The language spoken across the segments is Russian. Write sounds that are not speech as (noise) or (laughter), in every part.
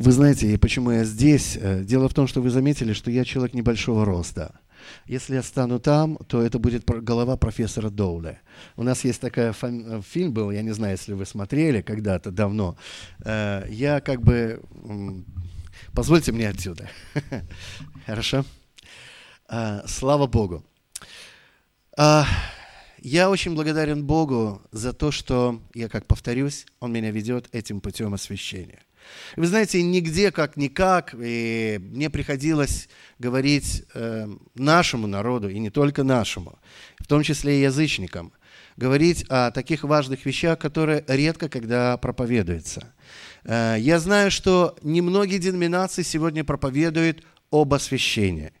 Вы знаете, почему я здесь? Э, дело в том, что вы заметили, что я человек небольшого роста. Если я стану там, то это будет голова профессора Доуля. У нас есть такой э, фильм был, я не знаю, если вы смотрели когда-то давно. Э, я как бы... Позвольте мне отсюда. (laughs) Хорошо? Слава Богу. Я очень благодарен Богу за то, что, я как повторюсь, Он меня ведет этим путем освящения. Вы знаете, нигде как никак, и мне приходилось говорить э, нашему народу, и не только нашему, в том числе и язычникам, говорить о таких важных вещах, которые редко когда проповедуются. Э, я знаю, что немногие деноминации сегодня проповедуют об освящении.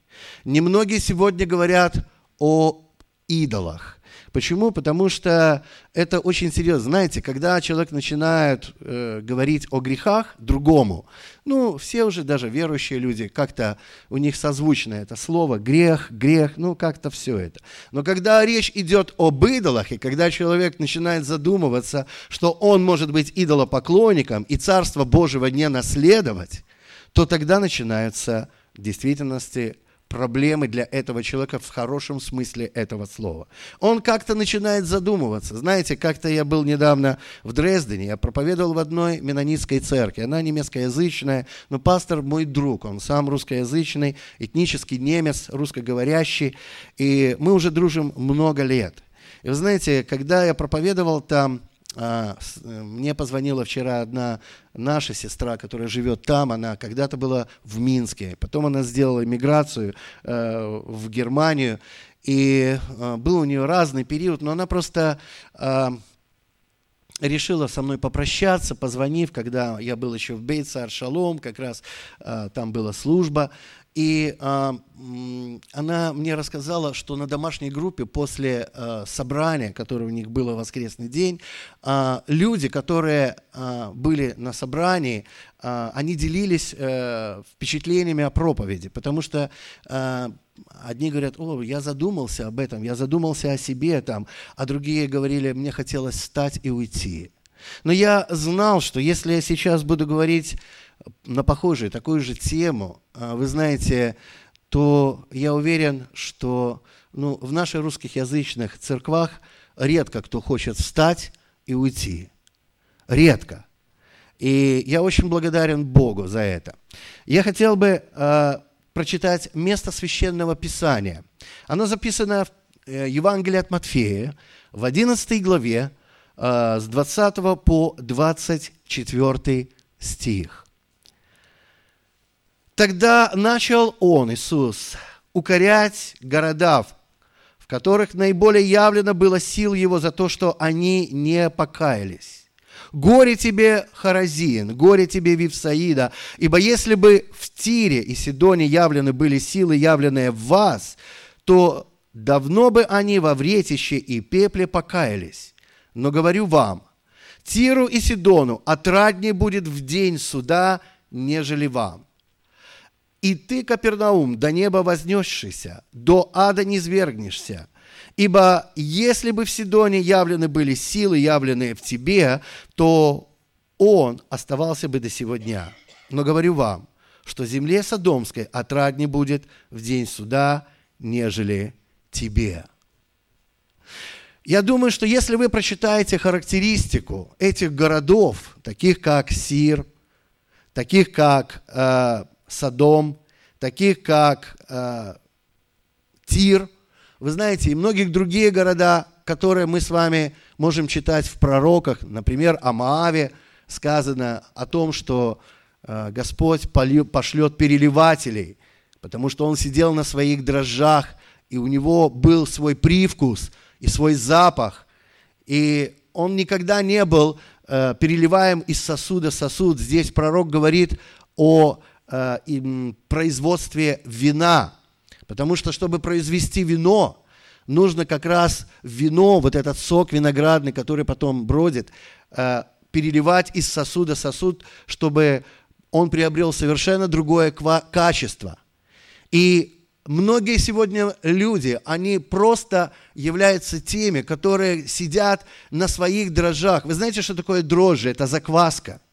Немногие сегодня говорят о идолах. Почему? Потому что это очень серьезно. Знаете, когда человек начинает э, говорить о грехах другому, ну, все уже даже верующие люди, как-то у них созвучно это слово грех, грех, ну, как-то все это. Но когда речь идет об идолах, и когда человек начинает задумываться, что он может быть идолопоклонником и Царство Божьего не наследовать, то тогда начинаются в действительности проблемы для этого человека в хорошем смысле этого слова. Он как-то начинает задумываться. Знаете, как-то я был недавно в Дрездене, я проповедовал в одной менонитской церкви. Она немецкоязычная, но пастор мой друг, он сам русскоязычный, этнический немец, русскоговорящий, и мы уже дружим много лет. И вы знаете, когда я проповедовал там, мне позвонила вчера одна наша сестра, которая живет там, она когда-то была в Минске, потом она сделала иммиграцию э, в Германию, и э, был у нее разный период, но она просто решила со мной попрощаться, позвонив, когда я был еще в Бейцар Шалом, как раз там была служба, и э, она мне рассказала, что на домашней группе после э, собрания, которое у них было в воскресный день, э, люди, которые э, были на собрании, э, они делились э, впечатлениями о проповеди, потому что э, одни говорят, о, я задумался об этом, я задумался о себе там, а другие говорили, мне хотелось встать и уйти. Но я знал, что если я сейчас буду говорить на похожую, такую же тему, а, вы знаете, то я уверен, что ну, в наших русскоязычных церквах редко кто хочет встать и уйти. Редко. И я очень благодарен Богу за это. Я хотел бы э, прочитать место священного писания. Оно записано в э, Евангелии от Матфея в 11 главе э, с 20 по 24 стих. Тогда начал он, Иисус, укорять города, в которых наиболее явлено было сил его за то, что они не покаялись. Горе тебе, Харазин, горе тебе, Вифсаида, ибо если бы в Тире и Сидоне явлены были силы, явленные в вас, то давно бы они во вретище и пепле покаялись. Но говорю вам, Тиру и Сидону отраднее будет в день суда, нежели вам. И ты, Капернаум, до неба вознесшийся, до ада не свергнешься. Ибо если бы в Сидоне явлены были силы, явленные в тебе, то он оставался бы до сего дня. Но говорю вам, что земле Содомской отраднее будет в день суда, нежели тебе. Я думаю, что если вы прочитаете характеристику этих городов, таких как Сир, таких как э, Содом, таких как э, Тир, вы знаете, и многих другие города, которые мы с вами можем читать в пророках, например, о Моаве сказано о том, что э, Господь пошлет переливателей, потому что он сидел на своих дрожжах, и у него был свой привкус и свой запах, и он никогда не был э, переливаем из сосуда сосуд. Здесь пророк говорит о э, производстве вина. Потому что, чтобы произвести вино, нужно как раз вино, вот этот сок виноградный, который потом бродит, э, переливать из сосуда в сосуд, чтобы он приобрел совершенно другое качество. И многие сегодня люди, они просто являются теми, которые сидят на своих дрожжах. Вы знаете, что такое дрожжи? Это закваска –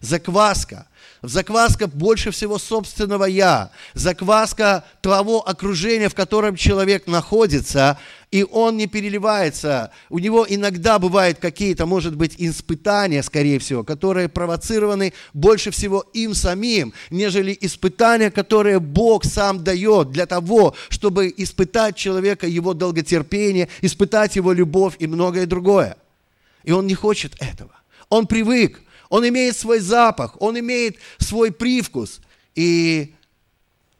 Закваска. Закваска больше всего собственного «я». Закваска того окружения, в котором человек находится, и он не переливается. У него иногда бывают какие-то, может быть, испытания, скорее всего, которые провоцированы больше всего им самим, нежели испытания, которые Бог сам дает для того, чтобы испытать человека, его долготерпение, испытать его любовь и многое другое. И он не хочет этого. Он привык, он имеет свой запах, он имеет свой привкус. И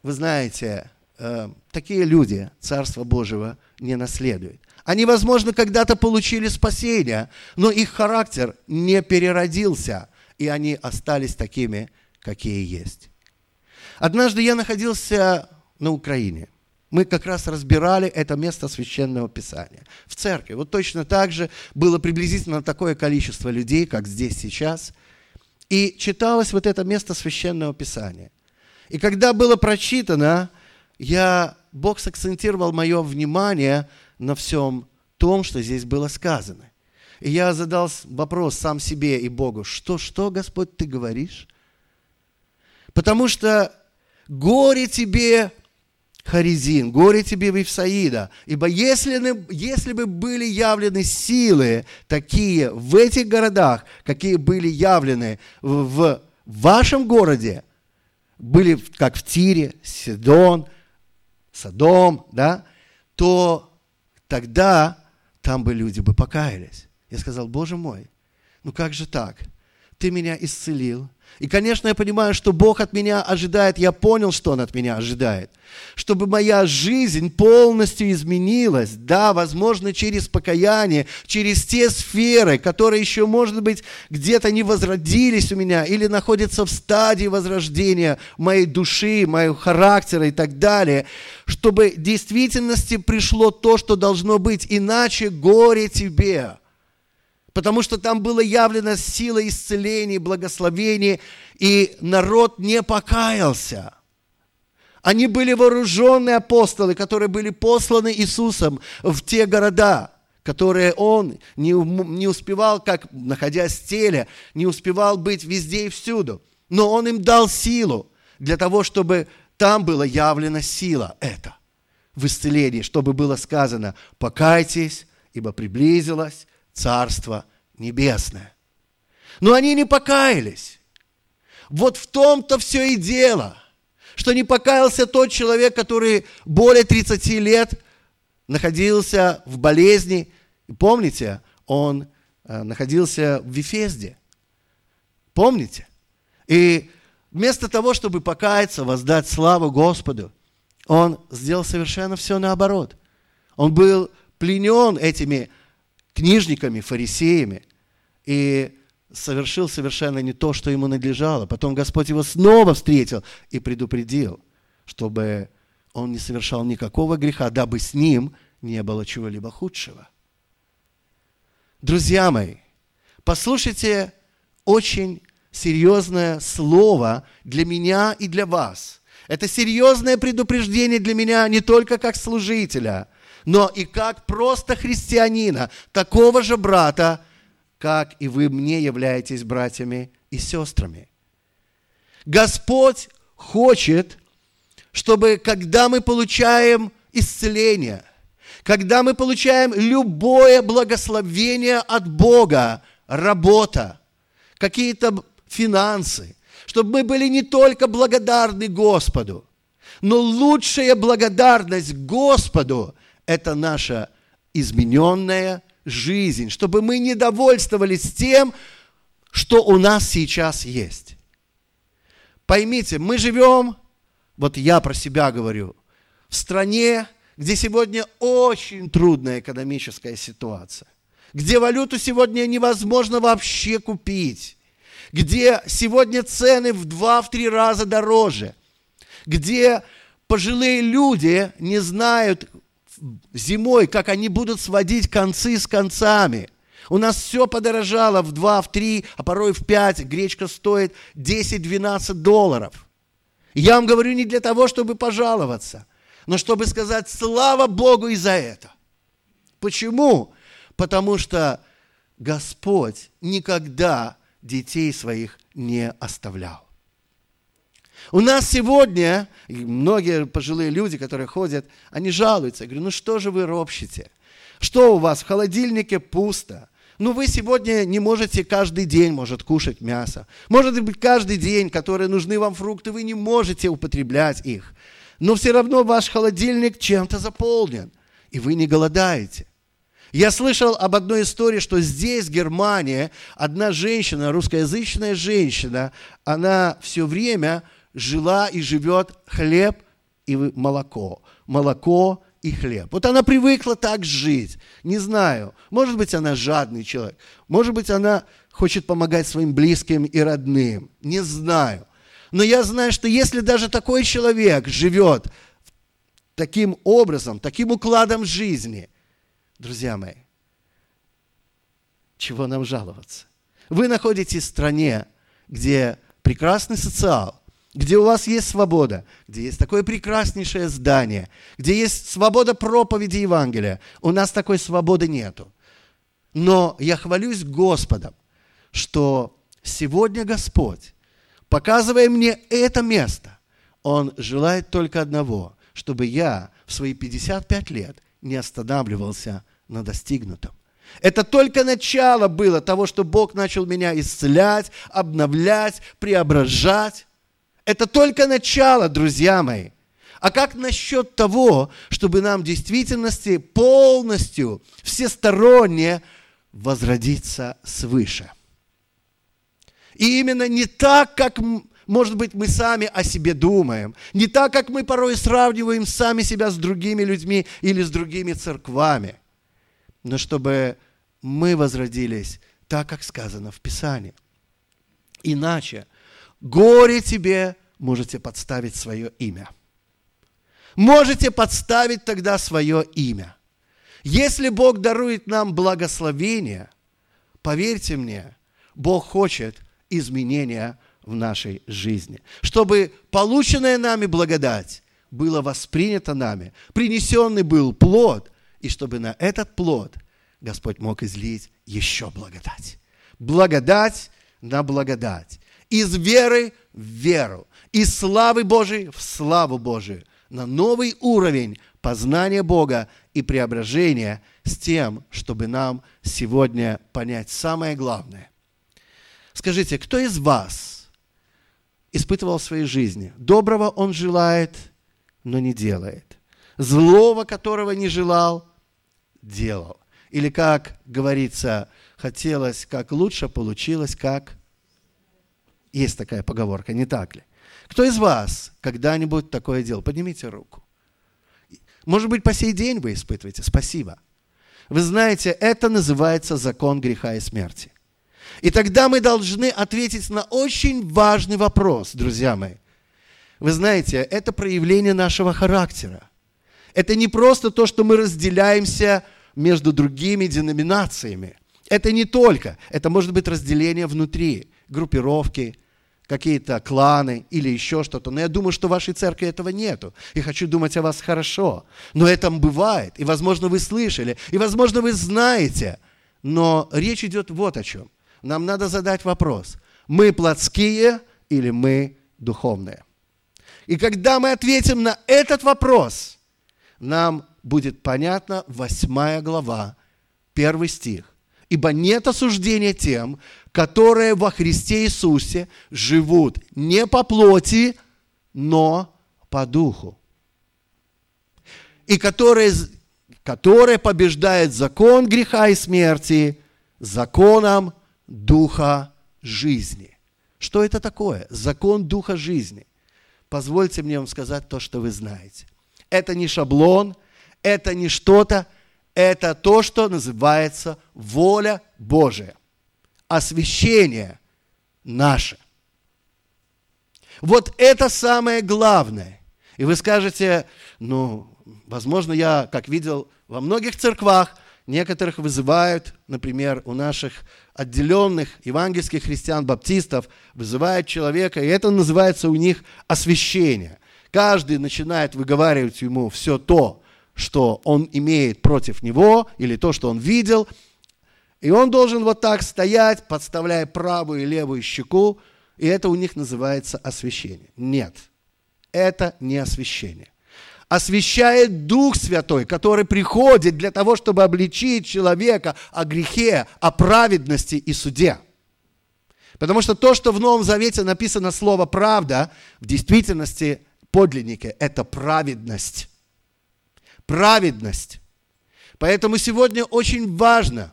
вы знаете, э, такие люди Царство Божьего не наследуют. Они, возможно, когда-то получили спасение, но их характер не переродился, и они остались такими, какие есть. Однажды я находился на Украине – мы как раз разбирали это место священного писания в церкви. Вот точно так же было приблизительно такое количество людей, как здесь сейчас. И читалось вот это место священного писания. И когда было прочитано, я, Бог сакцентировал мое внимание на всем том, что здесь было сказано. И я задал вопрос сам себе и Богу, что, что, Господь, ты говоришь? Потому что горе тебе, Харизин, горе тебе, Вифсаида, ибо если, если бы были явлены силы такие в этих городах, какие были явлены в, вашем городе, были как в Тире, Сидон, Содом, да, то тогда там бы люди бы покаялись. Я сказал, Боже мой, ну как же так? Ты меня исцелил, и, конечно, я понимаю, что Бог от меня ожидает, я понял, что Он от меня ожидает. Чтобы моя жизнь полностью изменилась, да, возможно, через покаяние, через те сферы, которые еще, может быть, где-то не возродились у меня или находятся в стадии возрождения моей души, моего характера и так далее, чтобы в действительности пришло то, что должно быть, иначе горе тебе – потому что там была явлена сила исцеления, благословения, и народ не покаялся. Они были вооруженные апостолы, которые были посланы Иисусом в те города, которые он не, не успевал, как находясь в теле, не успевал быть везде и всюду. Но он им дал силу для того, чтобы там была явлена сила эта в исцелении, чтобы было сказано, покайтесь, ибо приблизилось Царство Небесное. Но они не покаялись. Вот в том-то все и дело, что не покаялся тот человек, который более 30 лет находился в болезни. Помните, он э, находился в Вифезде. Помните? И вместо того, чтобы покаяться, воздать славу Господу, он сделал совершенно все наоборот. Он был пленен этими книжниками, фарисеями, и совершил совершенно не то, что ему надлежало. Потом Господь его снова встретил и предупредил, чтобы он не совершал никакого греха, дабы с ним не было чего-либо худшего. Друзья мои, послушайте очень серьезное слово для меня и для вас. Это серьезное предупреждение для меня не только как служителя – но и как просто христианина, такого же брата, как и вы мне являетесь братьями и сестрами. Господь хочет, чтобы когда мы получаем исцеление, когда мы получаем любое благословение от Бога, работа, какие-то финансы, чтобы мы были не только благодарны Господу, но лучшая благодарность Господу это наша измененная жизнь, чтобы мы не довольствовались тем, что у нас сейчас есть. Поймите, мы живем, вот я про себя говорю, в стране, где сегодня очень трудная экономическая ситуация, где валюту сегодня невозможно вообще купить, где сегодня цены в два-три раза дороже, где пожилые люди не знают, зимой, как они будут сводить концы с концами. У нас все подорожало в 2, в 3, а порой в 5. Гречка стоит 10-12 долларов. Я вам говорю не для того, чтобы пожаловаться, но чтобы сказать слава Богу и за это. Почему? Потому что Господь никогда детей своих не оставлял. У нас сегодня, многие пожилые люди, которые ходят, они жалуются. Я говорю, ну что же вы ропщите? Что у вас в холодильнике пусто? Ну вы сегодня не можете каждый день, может, кушать мясо. Может быть, каждый день, которые нужны вам фрукты, вы не можете употреблять их. Но все равно ваш холодильник чем-то заполнен, и вы не голодаете. Я слышал об одной истории, что здесь, в Германии, одна женщина, русскоязычная женщина, она все время жила и живет хлеб и молоко. Молоко и хлеб. Вот она привыкла так жить. Не знаю. Может быть, она жадный человек. Может быть, она хочет помогать своим близким и родным. Не знаю. Но я знаю, что если даже такой человек живет таким образом, таким укладом жизни, друзья мои, чего нам жаловаться? Вы находитесь в стране, где прекрасный социал, где у вас есть свобода, где есть такое прекраснейшее здание, где есть свобода проповеди Евангелия. У нас такой свободы нету. Но я хвалюсь Господом, что сегодня Господь, показывая мне это место, Он желает только одного, чтобы я в свои 55 лет не останавливался на достигнутом. Это только начало было того, что Бог начал меня исцелять, обновлять, преображать. Это только начало, друзья мои. А как насчет того, чтобы нам в действительности полностью, всесторонне возродиться свыше? И именно не так, как, может быть, мы сами о себе думаем, не так, как мы порой сравниваем сами себя с другими людьми или с другими церквами, но чтобы мы возродились так, как сказано в Писании. Иначе горе тебе можете подставить свое имя. Можете подставить тогда свое имя. Если Бог дарует нам благословение, поверьте мне, Бог хочет изменения в нашей жизни. Чтобы полученная нами благодать была воспринята нами, принесенный был плод, и чтобы на этот плод Господь мог излить еще благодать. Благодать на благодать. Из веры в веру из славы Божией в славу Божию, на новый уровень познания Бога и преображения с тем, чтобы нам сегодня понять самое главное. Скажите, кто из вас испытывал в своей жизни? Доброго он желает, но не делает. Злого, которого не желал, делал. Или, как говорится, хотелось как лучше, получилось как... Есть такая поговорка, не так ли? Кто из вас когда-нибудь такое делал? Поднимите руку. Может быть, по сей день вы испытываете. Спасибо. Вы знаете, это называется закон греха и смерти. И тогда мы должны ответить на очень важный вопрос, друзья мои. Вы знаете, это проявление нашего характера. Это не просто то, что мы разделяемся между другими деноминациями. Это не только. Это может быть разделение внутри, группировки, какие-то кланы или еще что-то. Но я думаю, что в вашей церкви этого нету. И хочу думать о вас хорошо. Но это бывает. И, возможно, вы слышали. И, возможно, вы знаете. Но речь идет вот о чем. Нам надо задать вопрос. Мы плотские или мы духовные? И когда мы ответим на этот вопрос, нам будет понятна восьмая глава, первый стих. Ибо нет осуждения тем, которые во Христе Иисусе живут не по плоти, но по духу. И которые, которые побеждают закон греха и смерти законом духа жизни. Что это такое? Закон духа жизни. Позвольте мне вам сказать то, что вы знаете. Это не шаблон, это не что-то, это то, что называется воля Божия освящение наше. Вот это самое главное. И вы скажете, ну, возможно, я, как видел во многих церквах, некоторых вызывают, например, у наших отделенных евангельских христиан-баптистов, вызывают человека, и это называется у них освящение. Каждый начинает выговаривать ему все то, что он имеет против него, или то, что он видел – И он должен вот так стоять, подставляя правую и левую щеку, и это у них называется освящение. Нет, это не освящение. Освящает Дух Святой, который приходит для того, чтобы обличить человека о грехе, о праведности и суде. Потому что то, что в Новом Завете написано слово «правда», в действительности подлиннике – это праведность. Праведность. Поэтому сегодня очень важно,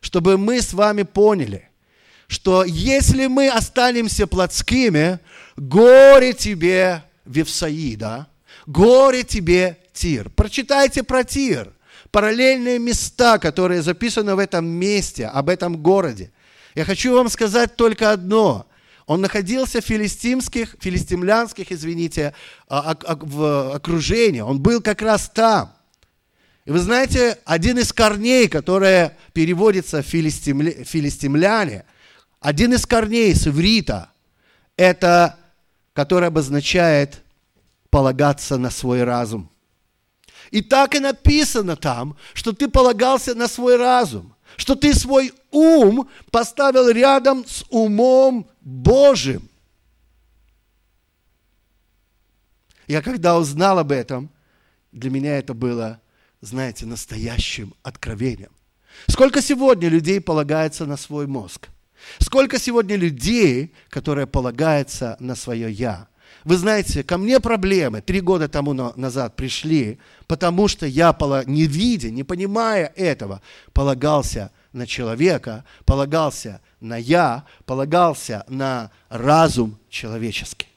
чтобы мы с вами поняли, что если мы останемся плотскими, горе тебе, Вевсаида, горе тебе, Тир. Прочитайте про Тир, параллельные места, которые записаны в этом месте, об этом городе. Я хочу вам сказать только одно. Он находился в филистимских, филистимлянских, извините, а, в окружении. Он был как раз там. И вы знаете, один из корней, который переводится филистимля, филистимляне, один из корней с иврита, это, который обозначает полагаться на свой разум. И так и написано там, что ты полагался на свой разум что ты свой ум поставил рядом с умом Божьим. Я когда узнал об этом, для меня это было, знаете, настоящим откровением. Сколько сегодня людей полагается на свой мозг? Сколько сегодня людей, которые полагаются на свое «я»? Вы знаете, ко мне проблемы три года тому назад пришли, потому что я, не видя, не понимая этого, полагался на человека, полагался на «я», полагался на разум человеческий.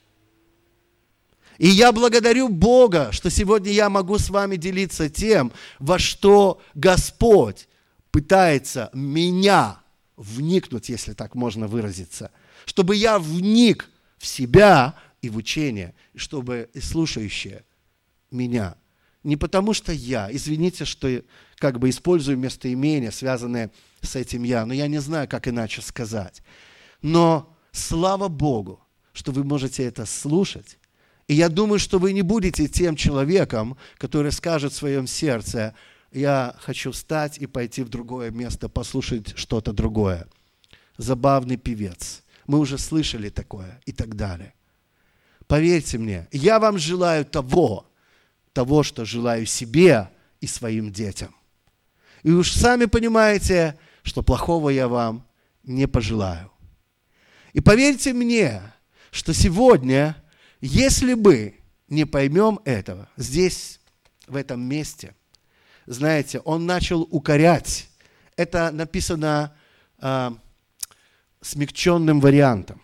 И я благодарю Бога, что сегодня я могу с вами делиться тем, во что Господь пытается меня вникнуть, если так можно выразиться, чтобы я вник в себя, и в учение, чтобы слушающие меня. Не потому что я, извините, что как бы использую местоимения, связанные с этим я, но я не знаю, как иначе сказать. Но слава Богу, что вы можете это слушать. И я думаю, что вы не будете тем человеком, который скажет в своем сердце, я хочу встать и пойти в другое место, послушать что-то другое. Забавный певец. Мы уже слышали такое и так далее. Поверьте мне, я вам желаю того, того, что желаю себе и своим детям. И уж сами понимаете, что плохого я вам не пожелаю. И поверьте мне, что сегодня, если мы не поймем этого, здесь, в этом месте, знаете, он начал укорять. Это написано э, смягченным вариантом.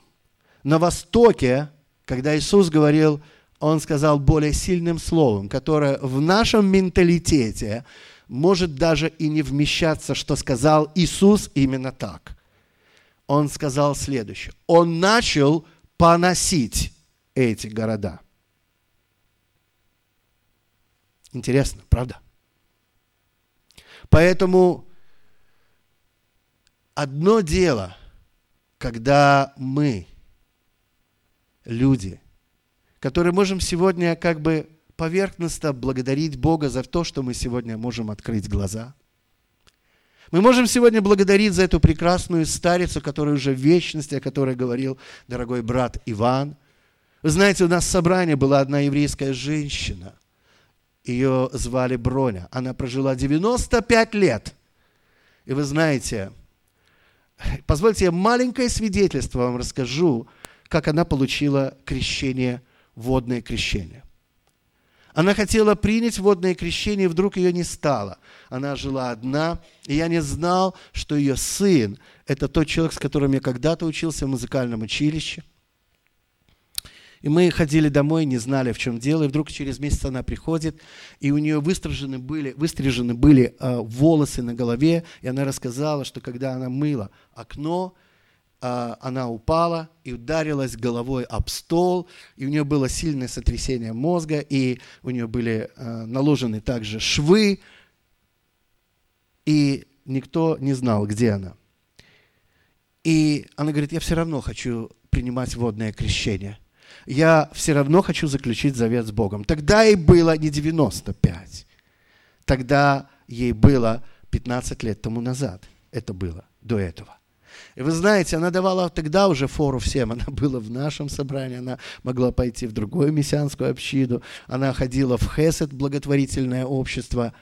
На Востоке когда Иисус говорил, Он сказал более сильным словом, которое в нашем менталитете может даже и не вмещаться, что сказал Иисус именно так. Он сказал следующее. Он начал поносить эти города. Интересно, правда? Поэтому одно дело, когда мы люди, которые можем сегодня как бы поверхностно благодарить Бога за то, что мы сегодня можем открыть глаза. Мы можем сегодня благодарить за эту прекрасную старицу, которая уже в вечности, о которой говорил дорогой брат Иван. Вы знаете, у нас в собрании была одна еврейская женщина. Ее звали Броня. Она прожила 95 лет. И вы знаете, позвольте я маленькое свидетельство вам расскажу как она получила крещение, водное крещение. Она хотела принять водное крещение, и вдруг ее не стало. Она жила одна, и я не знал, что ее сын – это тот человек, с которым я когда-то учился в музыкальном училище. И мы ходили домой, не знали, в чем дело, и вдруг через месяц она приходит, и у нее выстрижены были, выстрижены были э, волосы на голове, и она рассказала, что когда она мыла окно, она упала и ударилась головой об стол, и у нее было сильное сотрясение мозга, и у нее были а, наложены также швы, и никто не знал, где она. И она говорит, я все равно хочу принимать водное крещение. Я все равно хочу заключить завет с Богом. Тогда ей было не 95, тогда ей было 15 лет тому назад – это было до этого. И вы знаете, она давала тогда уже фору всем. (laughs) Она была в нашем собрании, она могла пойти в другую мессианскую общину, она ходила в Хесед, благотворительное общество.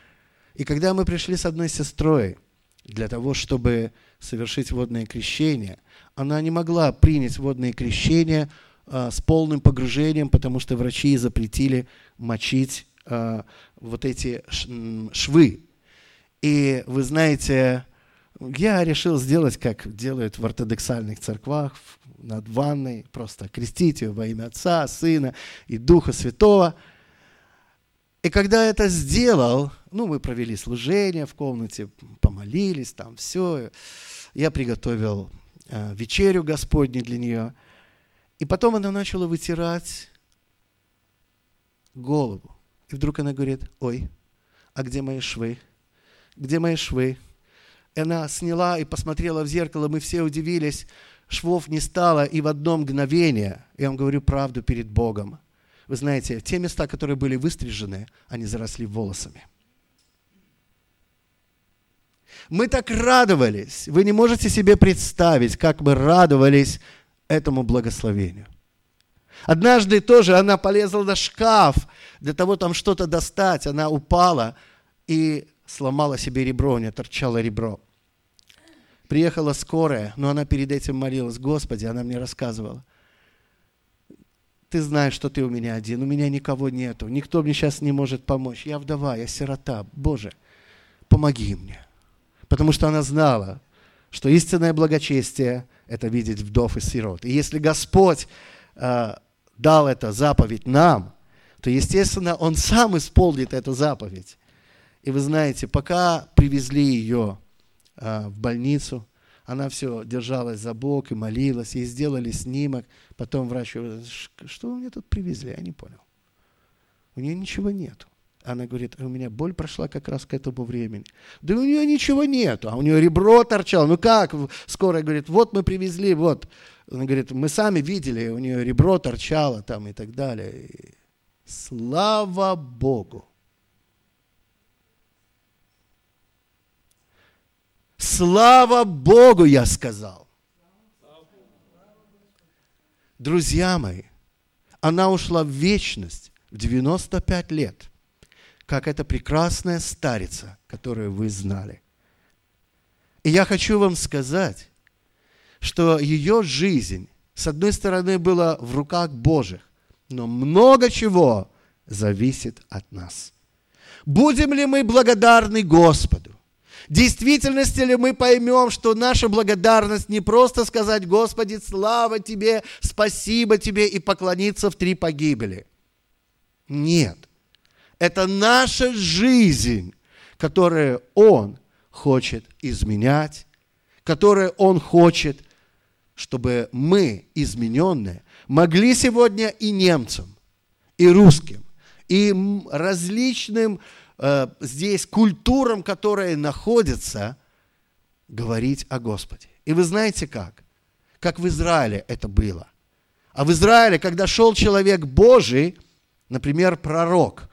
И когда мы пришли с одной сестрой для того, чтобы совершить водное крещение, она не могла принять водное крещение а, с полным погружением, потому что врачи запретили мочить а, вот эти швы. И вы знаете, я решил сделать, как делают в ортодоксальных церквах, над ванной, просто крестить ее во имя Отца, Сына и Духа Святого. И когда это сделал, ну, мы провели служение в комнате, помолились, там все. Я приготовил э, вечерю Господню для нее. И потом она начала вытирать голову. И вдруг она говорит, ой, а где мои швы? Где мои швы? Она сняла и посмотрела в зеркало, мы все удивились, швов не стало, и в одно мгновение, я вам говорю правду перед Богом, вы знаете, те места, которые были выстрижены, они заросли волосами. Мы так радовались. Вы не можете себе представить, как мы радовались этому благословению. Однажды тоже она полезла на шкаф для того, там что-то достать. Она упала и сломала себе ребро, у нее торчало ребро. Приехала скорая, но она перед этим молилась. Господи, она мне рассказывала. Ты знаешь, что ты у меня один, у меня никого нету, никто мне сейчас не может помочь. Я вдова, я сирота. Боже, помоги мне. Потому что она знала, что истинное благочестие – это видеть вдов и сирот. И если Господь э, дал это заповедь нам, то, естественно, Он сам исполнит эту заповедь. И вы знаете, пока привезли ее а, в больницу, она все держалась за бок и молилась, ей сделали снимок. Потом врач говорит, что вы мне тут привезли? Я не понял. У нее ничего нету. Она говорит, у меня боль прошла как раз к этому времени. Да у нее ничего нету, а у нее ребро торчало. Ну как? Скорая говорит, вот мы привезли, вот. Она говорит, мы сами видели, у нее ребро торчало там и так далее. И слава Богу! Слава Богу, я сказал. Друзья мои, она ушла в вечность в 95 лет, как эта прекрасная старица, которую вы знали. И я хочу вам сказать, что ее жизнь, с одной стороны, была в руках Божьих, но много чего зависит от нас. Будем ли мы благодарны Господу? Действительности ли мы поймем, что наша благодарность не просто сказать, Господи, слава Тебе, спасибо Тебе и поклониться в три погибели. Нет. Это наша жизнь, которую Он хочет изменять, которую Он хочет, чтобы мы, измененные, могли сегодня и немцам, и русским, и различным э, здесь культурам, которые находятся, говорить о Господе. И вы знаете как? Как в Израиле это было. А в Израиле, когда шел человек Божий, например, пророк,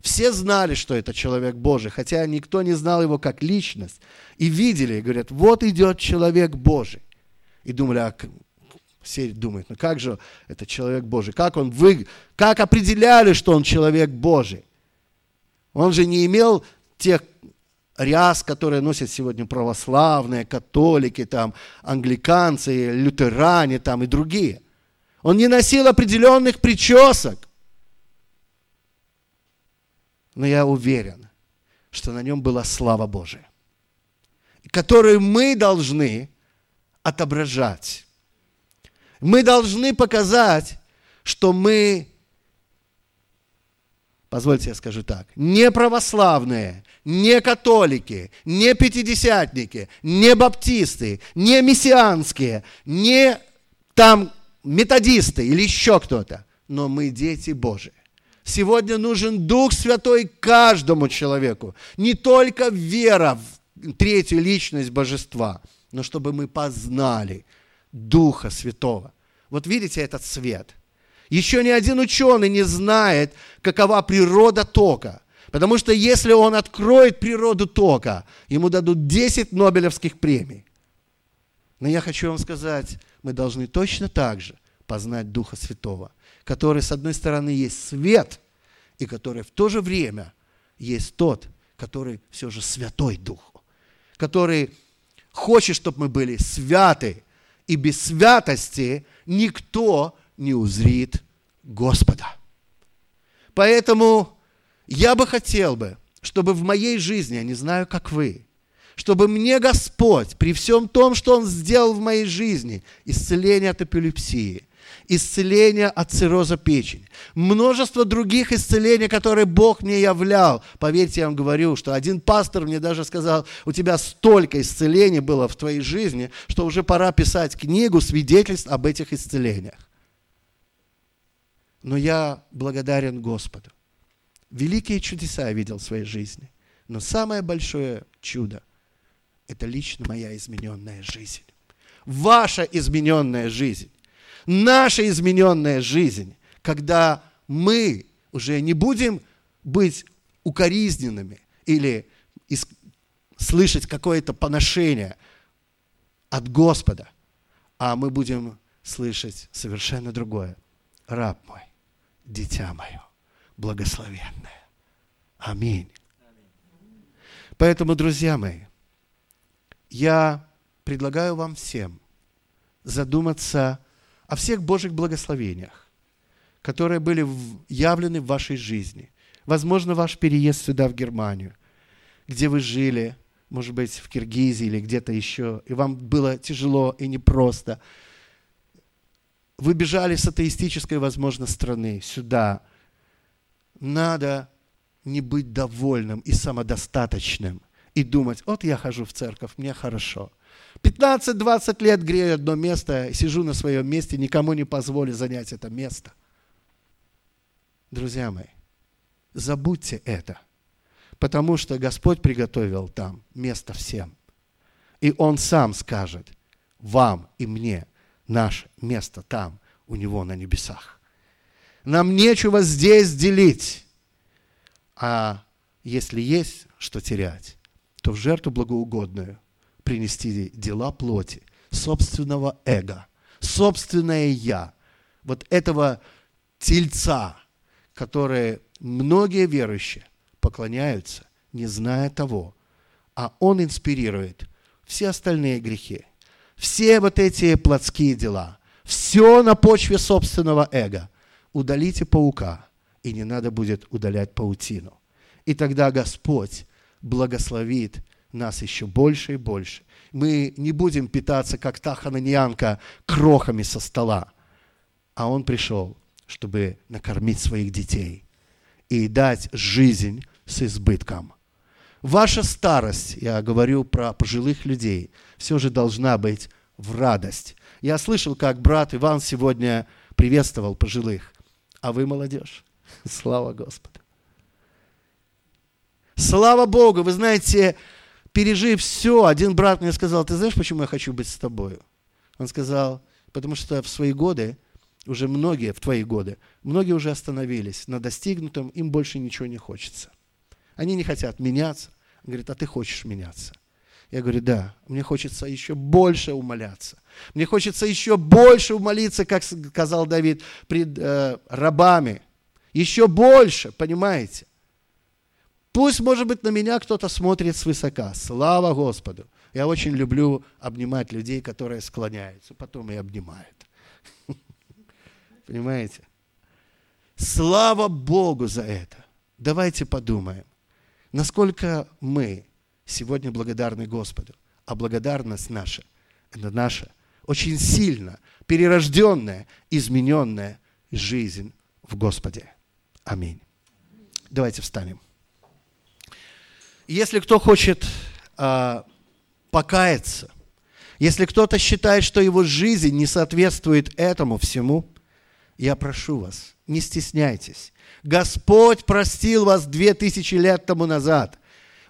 все знали, что это человек Божий, хотя никто не знал его как личность. И видели, и говорят, вот идет человек Божий. И думали, а все думают, ну как же это человек Божий? Как он вы, как определяли, что он человек Божий? Он же не имел тех ряс, которые носят сегодня православные, католики, там, англиканцы, лютеране там, и другие. Он не носил определенных причесок. Но я уверен, что на нем была слава Божия, которую мы должны отображать. Мы должны показать, что мы позвольте я скажу так, не православные, не католики, не пятидесятники, не баптисты, не мессианские, не там методисты или еще кто-то, но мы дети Божии. Сегодня нужен Дух Святой каждому человеку, не только вера в третью личность Божества, но чтобы мы познали Духа Святого. Вот видите этот свет – еще ни один ученый не знает, какова природа тока. Потому что если он откроет природу тока, ему дадут 10 Нобелевских премий. Но я хочу вам сказать, мы должны точно так же познать Духа Святого, который, с одной стороны, есть свет, и который в то же время есть тот, который все же Святой Дух, который хочет, чтобы мы были святы, и без святости никто не узрит Господа. Поэтому я бы хотел бы, чтобы в моей жизни, я не знаю, как вы, чтобы мне Господь при всем том, что Он сделал в моей жизни, исцеление от эпилепсии, исцеление от цирроза печени, множество других исцелений, которые Бог мне являл. Поверьте, я вам говорю, что один пастор мне даже сказал, у тебя столько исцелений было в твоей жизни, что уже пора писать книгу свидетельств об этих исцелениях. Но я благодарен Господу. Великие чудеса я видел в своей жизни. Но самое большое чудо – это лично моя измененная жизнь. Ваша измененная жизнь. Наша измененная жизнь, когда мы уже не будем быть укоризненными или слышать какое-то поношение от Господа, а мы будем слышать совершенно другое. Раб мой, дитя мое, благословенное. Аминь. Поэтому, друзья мои, я предлагаю вам всем задуматься о всех Божьих благословениях, которые были явлены в вашей жизни. Возможно, ваш переезд сюда, в Германию, где вы жили, может быть, в Киргизии или где-то еще, и вам было тяжело и непросто – вы бежали с атеистической, возможно, страны сюда. Надо не быть довольным и самодостаточным и думать, вот я хожу в церковь, мне хорошо. 15-20 лет грею одно место, сижу на своем месте, никому не позволю занять это место. Друзья мои, забудьте это, потому что Господь приготовил там место всем. И Он сам скажет вам и мне, наше место там, у Него на небесах. Нам нечего здесь делить. А если есть что терять, то в жертву благоугодную принести дела плоти, собственного эго, собственное «я», вот этого тельца, которое многие верующие поклоняются, не зная того, а он инспирирует все остальные грехи все вот эти плотские дела, все на почве собственного эго. Удалите паука, и не надо будет удалять паутину. И тогда Господь благословит нас еще больше и больше. Мы не будем питаться, как та хананьянка, крохами со стола. А Он пришел, чтобы накормить своих детей и дать жизнь с избытком – Ваша старость, я говорю про пожилых людей, все же должна быть в радость. Я слышал, как брат Иван сегодня приветствовал пожилых. А вы молодежь. (laughs) Слава Господу. Слава Богу. Вы знаете, пережив все, один брат мне сказал, ты знаешь, почему я хочу быть с тобой? Он сказал, потому что в свои годы, уже многие, в твои годы, многие уже остановились на достигнутом, им больше ничего не хочется. Они не хотят меняться. Он говорит, а ты хочешь меняться. Я говорю, да, мне хочется еще больше умоляться. Мне хочется еще больше умолиться, как сказал Давид, пред э, рабами. Еще больше, понимаете? Пусть, может быть, на меня кто-то смотрит свысока. Слава Господу. Я очень люблю обнимать людей, которые склоняются, потом и обнимают. (laughs) Понимаете? Слава Богу за это. Давайте подумаем. Насколько мы сегодня благодарны Господу, а благодарность наша – это наша очень сильно перерожденная, измененная жизнь в Господе. Аминь. Давайте встанем. Если кто хочет а, покаяться, если кто-то считает, что его жизнь не соответствует этому всему, я прошу вас, не стесняйтесь. Господь простил вас две тысячи лет тому назад.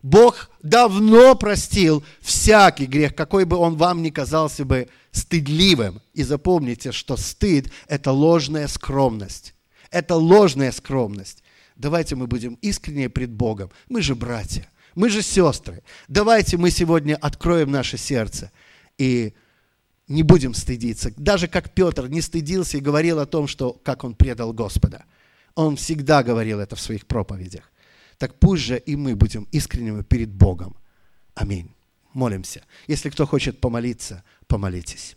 Бог давно простил всякий грех, какой бы он вам ни казался бы стыдливым. И запомните, что стыд – это ложная скромность. Это ложная скромность. давайте мы будем искренне пред Богом. Мы же братья, мы же сестры. Давайте мы сегодня откроем наше сердце и не будем стыдиться. Даже как Петр не стыдился и говорил о том, что как он предал Господа. Он всегда говорил это в своих проповедях. Так пусть же и мы будем искренними перед Богом. Аминь. Молимся. Если кто хочет помолиться, помолитесь.